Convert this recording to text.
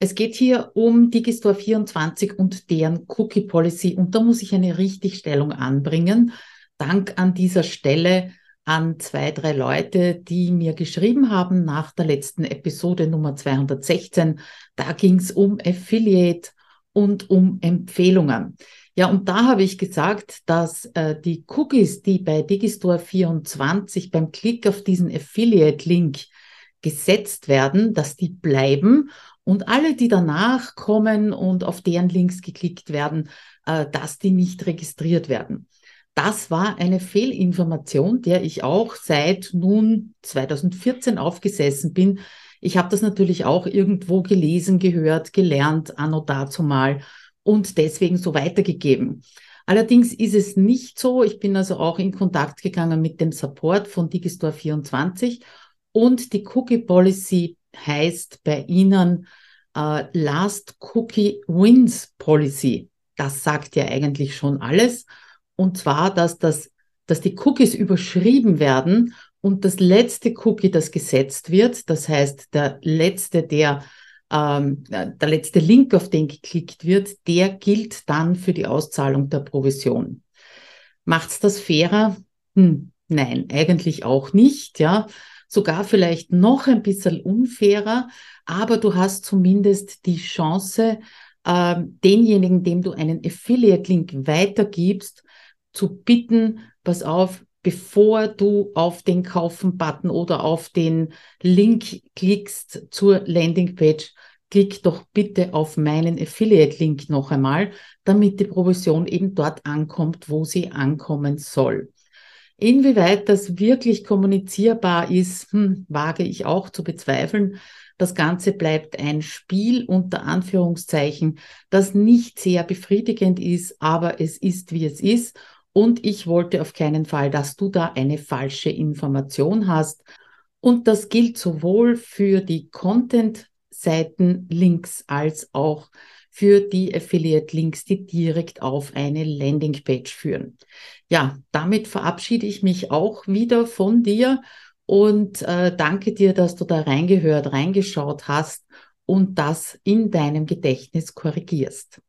Es geht hier um Digistore 24 und deren Cookie Policy. Und da muss ich eine Richtigstellung anbringen. Dank an dieser Stelle an zwei, drei Leute, die mir geschrieben haben nach der letzten Episode Nummer 216. Da ging es um Affiliate und um Empfehlungen. Ja, und da habe ich gesagt, dass äh, die Cookies, die bei Digistore 24 beim Klick auf diesen Affiliate-Link gesetzt werden, dass die bleiben und alle, die danach kommen und auf deren Links geklickt werden, äh, dass die nicht registriert werden. Das war eine Fehlinformation, der ich auch seit nun 2014 aufgesessen bin. Ich habe das natürlich auch irgendwo gelesen, gehört, gelernt, anno dazu mal und deswegen so weitergegeben. Allerdings ist es nicht so. Ich bin also auch in Kontakt gegangen mit dem Support von Digistore 24 und die Cookie Policy heißt bei Ihnen äh, Last Cookie Wins Policy. Das sagt ja eigentlich schon alles. Und zwar, dass, das, dass die Cookies überschrieben werden und das letzte Cookie, das gesetzt wird, das heißt der letzte, der ähm, der letzte Link, auf den geklickt wird, der gilt dann für die Auszahlung der Provision. Macht's das fairer? Hm, nein, eigentlich auch nicht, ja sogar vielleicht noch ein bisschen unfairer, aber du hast zumindest die Chance, äh, denjenigen, dem du einen Affiliate-Link weitergibst, zu bitten, pass auf, bevor du auf den Kaufen-Button oder auf den Link klickst zur Landingpage, klick doch bitte auf meinen Affiliate-Link noch einmal, damit die Provision eben dort ankommt, wo sie ankommen soll. Inwieweit das wirklich kommunizierbar ist, hm, wage ich auch zu bezweifeln. Das Ganze bleibt ein Spiel unter Anführungszeichen, das nicht sehr befriedigend ist, aber es ist, wie es ist. Und ich wollte auf keinen Fall, dass du da eine falsche Information hast. Und das gilt sowohl für die Content-Seiten-Links als auch für die Affiliate-Links, die direkt auf eine Landingpage führen. Ja, damit verabschiede ich mich auch wieder von dir und äh, danke dir, dass du da reingehört, reingeschaut hast und das in deinem Gedächtnis korrigierst.